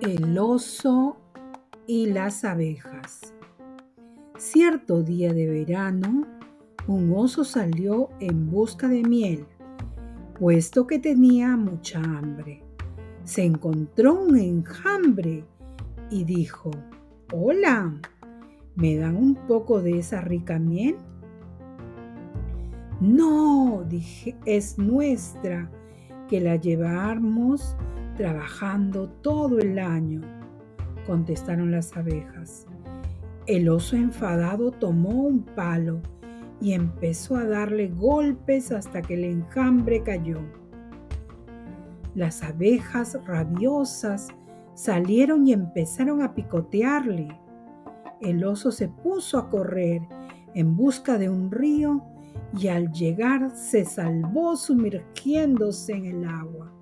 El oso y las abejas. Cierto día de verano, un oso salió en busca de miel, puesto que tenía mucha hambre. Se encontró un enjambre y dijo, Hola, ¿me dan un poco de esa rica miel? No, dije, es nuestra, que la llevamos trabajando todo el año, contestaron las abejas. El oso enfadado tomó un palo y empezó a darle golpes hasta que el enjambre cayó. Las abejas rabiosas salieron y empezaron a picotearle. El oso se puso a correr en busca de un río y al llegar se salvó sumergiéndose en el agua.